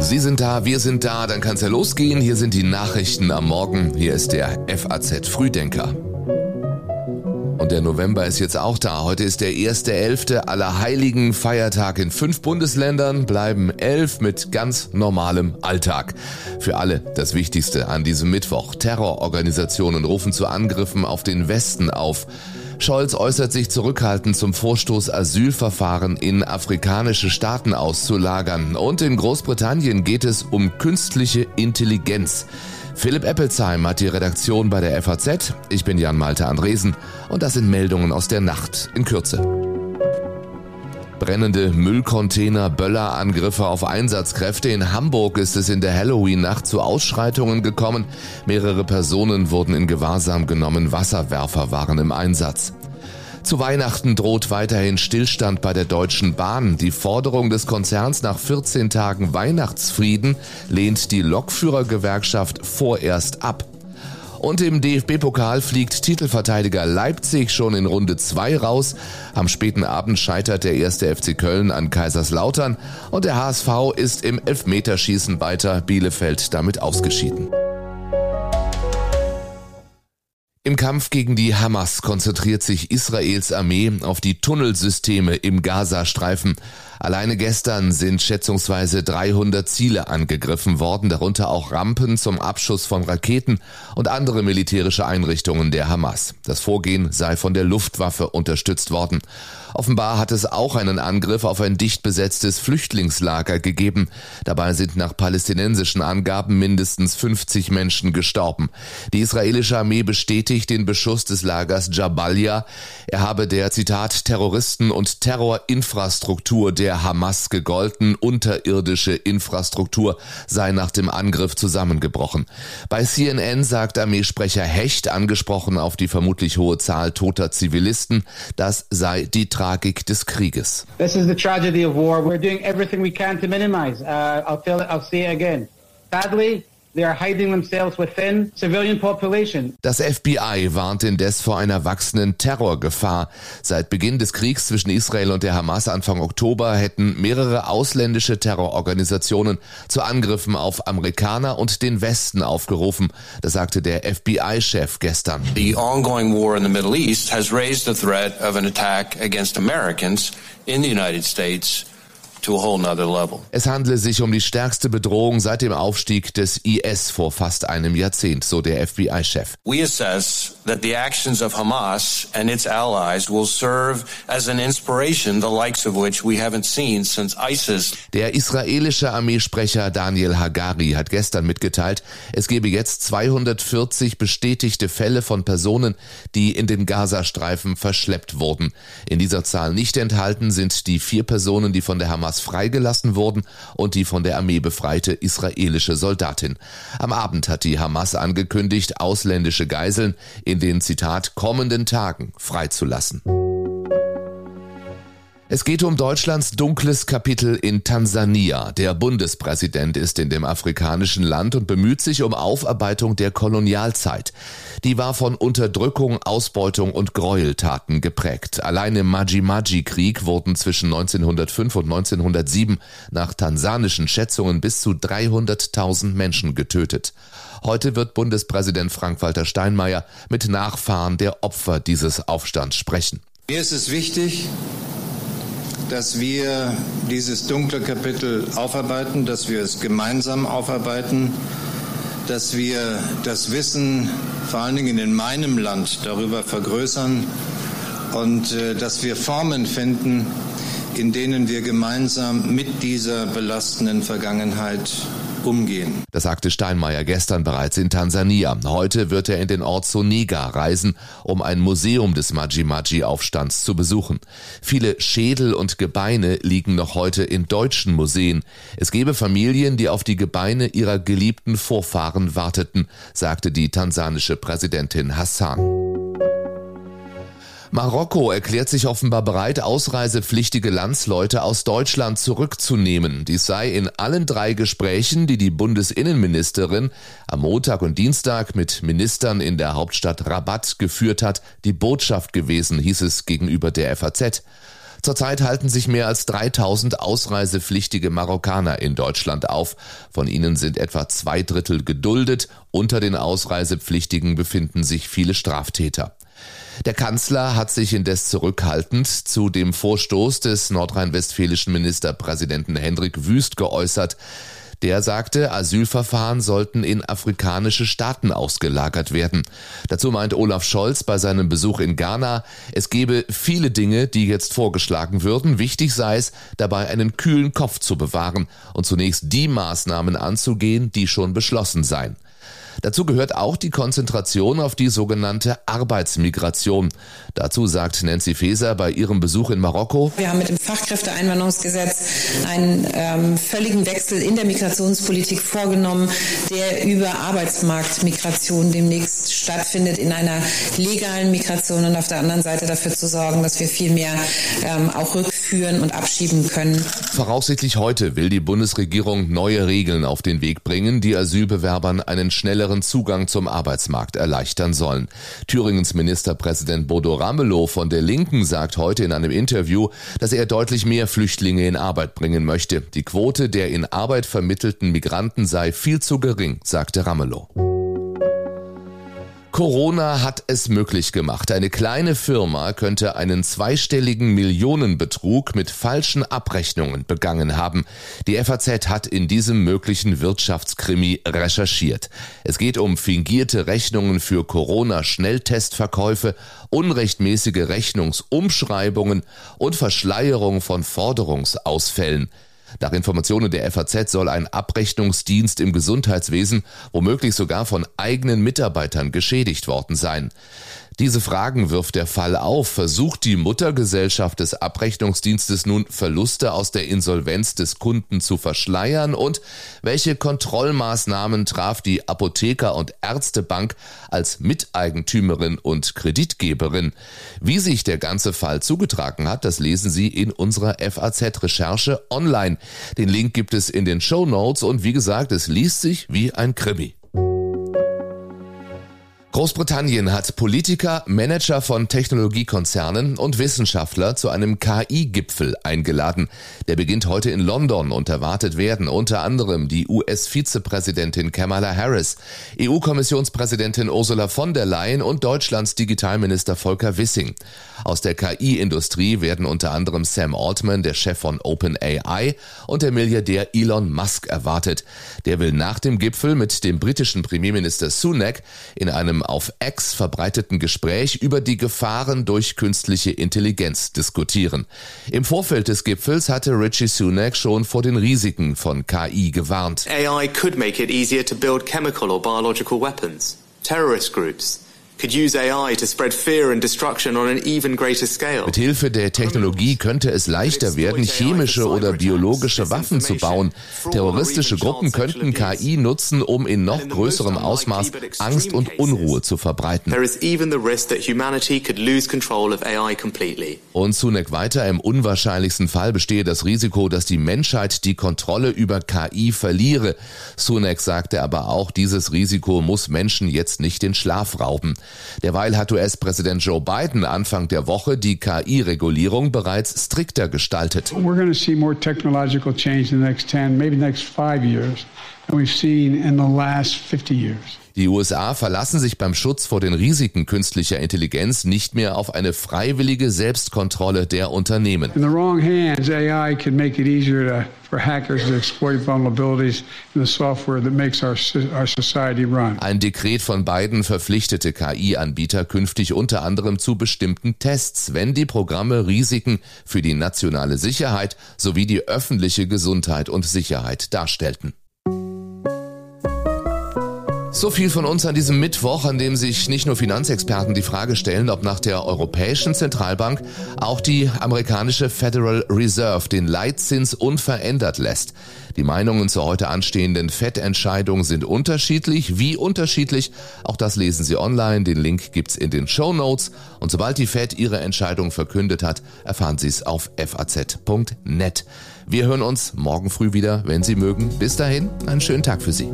Sie sind da, wir sind da, dann kann es ja losgehen. Hier sind die Nachrichten am Morgen. Hier ist der FAZ Frühdenker. Und der November ist jetzt auch da. Heute ist der 1.11. Allerheiligen Feiertag in fünf Bundesländern, bleiben elf mit ganz normalem Alltag. Für alle das Wichtigste an diesem Mittwoch. Terrororganisationen rufen zu Angriffen auf den Westen auf. Scholz äußert sich zurückhaltend zum Vorstoß, Asylverfahren in afrikanische Staaten auszulagern. Und in Großbritannien geht es um künstliche Intelligenz. Philipp Eppelsheim hat die Redaktion bei der FAZ. Ich bin Jan Malte Andresen und das sind Meldungen aus der Nacht in Kürze. Brennende Müllcontainer, Böllerangriffe auf Einsatzkräfte. In Hamburg ist es in der Halloween-Nacht zu Ausschreitungen gekommen. Mehrere Personen wurden in Gewahrsam genommen. Wasserwerfer waren im Einsatz. Zu Weihnachten droht weiterhin Stillstand bei der Deutschen Bahn. Die Forderung des Konzerns nach 14 Tagen Weihnachtsfrieden lehnt die Lokführergewerkschaft vorerst ab. Und im DFB-Pokal fliegt Titelverteidiger Leipzig schon in Runde 2 raus. Am späten Abend scheitert der erste FC Köln an Kaiserslautern und der HSV ist im Elfmeterschießen weiter Bielefeld damit ausgeschieden. Im Kampf gegen die Hamas konzentriert sich Israels Armee auf die Tunnelsysteme im Gazastreifen. Alleine gestern sind schätzungsweise 300 Ziele angegriffen worden, darunter auch Rampen zum Abschuss von Raketen und andere militärische Einrichtungen der Hamas. Das Vorgehen sei von der Luftwaffe unterstützt worden. Offenbar hat es auch einen Angriff auf ein dicht besetztes Flüchtlingslager gegeben. Dabei sind nach palästinensischen Angaben mindestens 50 Menschen gestorben. Die israelische Armee bestätigt den Beschuss des Lagers Jabalia. Er habe der Zitat Terroristen und Terrorinfrastruktur der der Hamas gegolten, unterirdische Infrastruktur sei nach dem Angriff zusammengebrochen. Bei CNN sagt Armeesprecher Hecht, angesprochen auf die vermutlich hohe Zahl toter Zivilisten, das sei die Tragik des Krieges. This is the tragedy of war. We're doing everything we can to minimize. Uh, I'll, tell, I'll say it again. Sadly, das FBI warnt indes vor einer wachsenden Terrorgefahr. Seit Beginn des Kriegs zwischen Israel und der Hamas Anfang Oktober hätten mehrere ausländische Terrororganisationen zu Angriffen auf Amerikaner und den Westen aufgerufen. Das sagte der FBI-Chef gestern. The ongoing war in the Middle East has raised the threat of an attack against Americans in the United States es handle sich um die stärkste Bedrohung seit dem Aufstieg des IS vor fast einem Jahrzehnt, so der FBI-Chef. We assess that the actions of Hamas and its allies will serve as an inspiration the likes of which we haven't seen since ISIS. Der israelische Armeesprecher Daniel Hagari hat gestern mitgeteilt, es gebe jetzt 240 bestätigte Fälle von Personen, die in den Gazastreifen verschleppt wurden. In dieser Zahl nicht enthalten sind die vier Personen, die von der Hamas Hamas freigelassen wurden und die von der Armee befreite israelische Soldatin. Am Abend hat die Hamas angekündigt, ausländische Geiseln in den Zitat kommenden Tagen freizulassen. Es geht um Deutschlands dunkles Kapitel in Tansania. Der Bundespräsident ist in dem afrikanischen Land und bemüht sich um Aufarbeitung der Kolonialzeit. Die war von Unterdrückung, Ausbeutung und Gräueltaten geprägt. Allein im Maji-Maji-Krieg wurden zwischen 1905 und 1907 nach tansanischen Schätzungen bis zu 300.000 Menschen getötet. Heute wird Bundespräsident Frank-Walter Steinmeier mit Nachfahren der Opfer dieses Aufstands sprechen. Mir ist es wichtig, dass wir dieses dunkle Kapitel aufarbeiten, dass wir es gemeinsam aufarbeiten, dass wir das Wissen vor allen Dingen in meinem Land darüber vergrößern und äh, dass wir Formen finden, in denen wir gemeinsam mit dieser belastenden Vergangenheit umgehen. Das sagte Steinmeier gestern bereits in Tansania. Heute wird er in den Ort Soniga reisen, um ein Museum des Maji-Maji-Aufstands zu besuchen. Viele Schädel und Gebeine liegen noch heute in deutschen Museen. Es gebe Familien, die auf die Gebeine ihrer geliebten Vorfahren warteten, sagte die tansanische Präsidentin Hassan. Marokko erklärt sich offenbar bereit, ausreisepflichtige Landsleute aus Deutschland zurückzunehmen. Dies sei in allen drei Gesprächen, die die Bundesinnenministerin am Montag und Dienstag mit Ministern in der Hauptstadt Rabat geführt hat, die Botschaft gewesen, hieß es gegenüber der FAZ. Zurzeit halten sich mehr als 3000 ausreisepflichtige Marokkaner in Deutschland auf. Von ihnen sind etwa zwei Drittel geduldet. Unter den Ausreisepflichtigen befinden sich viele Straftäter. Der Kanzler hat sich indes zurückhaltend zu dem Vorstoß des nordrhein-westfälischen Ministerpräsidenten Hendrik Wüst geäußert. Der sagte, Asylverfahren sollten in afrikanische Staaten ausgelagert werden. Dazu meint Olaf Scholz bei seinem Besuch in Ghana, es gebe viele Dinge, die jetzt vorgeschlagen würden. Wichtig sei es, dabei einen kühlen Kopf zu bewahren und zunächst die Maßnahmen anzugehen, die schon beschlossen seien. Dazu gehört auch die Konzentration auf die sogenannte Arbeitsmigration. Dazu sagt Nancy Faeser bei ihrem Besuch in Marokko. Wir haben mit dem Fachkräfteeinwanderungsgesetz einen ähm, völligen Wechsel in der Migrationspolitik vorgenommen, der über Arbeitsmarktmigration demnächst stattfindet, in einer legalen Migration und auf der anderen Seite dafür zu sorgen, dass wir viel mehr ähm, auch rückführen und abschieben können. Voraussichtlich heute will die Bundesregierung neue Regeln auf den Weg bringen, die Asylbewerbern einen schnelleren Zugang zum Arbeitsmarkt erleichtern sollen. Thüringens Ministerpräsident Bodo Ramelow von der Linken sagt heute in einem Interview, dass er deutlich mehr Flüchtlinge in Arbeit bringen möchte. Die Quote der in Arbeit vermittelten Migranten sei viel zu gering, sagte Ramelow. Corona hat es möglich gemacht. Eine kleine Firma könnte einen zweistelligen Millionenbetrug mit falschen Abrechnungen begangen haben. Die FAZ hat in diesem möglichen Wirtschaftskrimi recherchiert. Es geht um fingierte Rechnungen für Corona-Schnelltestverkäufe, unrechtmäßige Rechnungsumschreibungen und Verschleierung von Forderungsausfällen. Nach Informationen der FAZ soll ein Abrechnungsdienst im Gesundheitswesen womöglich sogar von eigenen Mitarbeitern geschädigt worden sein. Diese Fragen wirft der Fall auf. Versucht die Muttergesellschaft des Abrechnungsdienstes nun Verluste aus der Insolvenz des Kunden zu verschleiern? Und welche Kontrollmaßnahmen traf die Apotheker- und Ärztebank als Miteigentümerin und Kreditgeberin? Wie sich der ganze Fall zugetragen hat, das lesen Sie in unserer FAZ-Recherche online. Den Link gibt es in den Show Notes und wie gesagt, es liest sich wie ein Krimi. Großbritannien hat Politiker, Manager von Technologiekonzernen und Wissenschaftler zu einem KI-Gipfel eingeladen. Der beginnt heute in London und erwartet werden unter anderem die US-Vizepräsidentin Kamala Harris, EU-Kommissionspräsidentin Ursula von der Leyen und Deutschlands Digitalminister Volker Wissing. Aus der KI-Industrie werden unter anderem Sam Altman, der Chef von OpenAI, und der Milliardär Elon Musk erwartet. Der will nach dem Gipfel mit dem britischen Premierminister Sunak in einem auf X verbreiteten Gespräch über die Gefahren durch künstliche Intelligenz diskutieren. Im Vorfeld des Gipfels hatte Richie Sunak schon vor den Risiken von KI gewarnt. AI could make it easier to build chemical or biological weapons. Terrorist groups could use AI to spread fear and destruction on an even greater scale. Mit Hilfe der Technologie könnte es leichter werden, chemische oder biologische Waffen zu bauen. Terroristische Gruppen könnten KI nutzen, um in noch größerem Ausmaß Angst und Unruhe zu verbreiten. Und Sunak weiter, im unwahrscheinlichsten Fall bestehe das Risiko, dass die Menschheit die Kontrolle über KI verliere. Sunak sagte aber auch, dieses Risiko muss Menschen jetzt nicht den Schlaf rauben. Derweil hat US-Präsident Joe Biden Anfang der Woche die KI-Regulierung bereits strikter gestaltet. We're going to see more technological change in the next 10, maybe next 5 years than we've seen in the last 50 years. Die USA verlassen sich beim Schutz vor den Risiken künstlicher Intelligenz nicht mehr auf eine freiwillige Selbstkontrolle der Unternehmen. In the wrong hands, AI can make it easier to, for hackers to exploit vulnerabilities in the software that makes our, our society run. Ein Dekret von Biden verpflichtete KI-Anbieter künftig unter anderem zu bestimmten Tests, wenn die Programme Risiken für die nationale Sicherheit sowie die öffentliche Gesundheit und Sicherheit darstellten. So viel von uns an diesem Mittwoch, an dem sich nicht nur Finanzexperten die Frage stellen, ob nach der Europäischen Zentralbank auch die amerikanische Federal Reserve den Leitzins unverändert lässt. Die Meinungen zur heute anstehenden FED-Entscheidung sind unterschiedlich. Wie unterschiedlich? Auch das lesen Sie online. Den Link gibt's in den Show Notes. Und sobald die FED ihre Entscheidung verkündet hat, erfahren Sie es auf faz.net. Wir hören uns morgen früh wieder, wenn Sie mögen. Bis dahin, einen schönen Tag für Sie.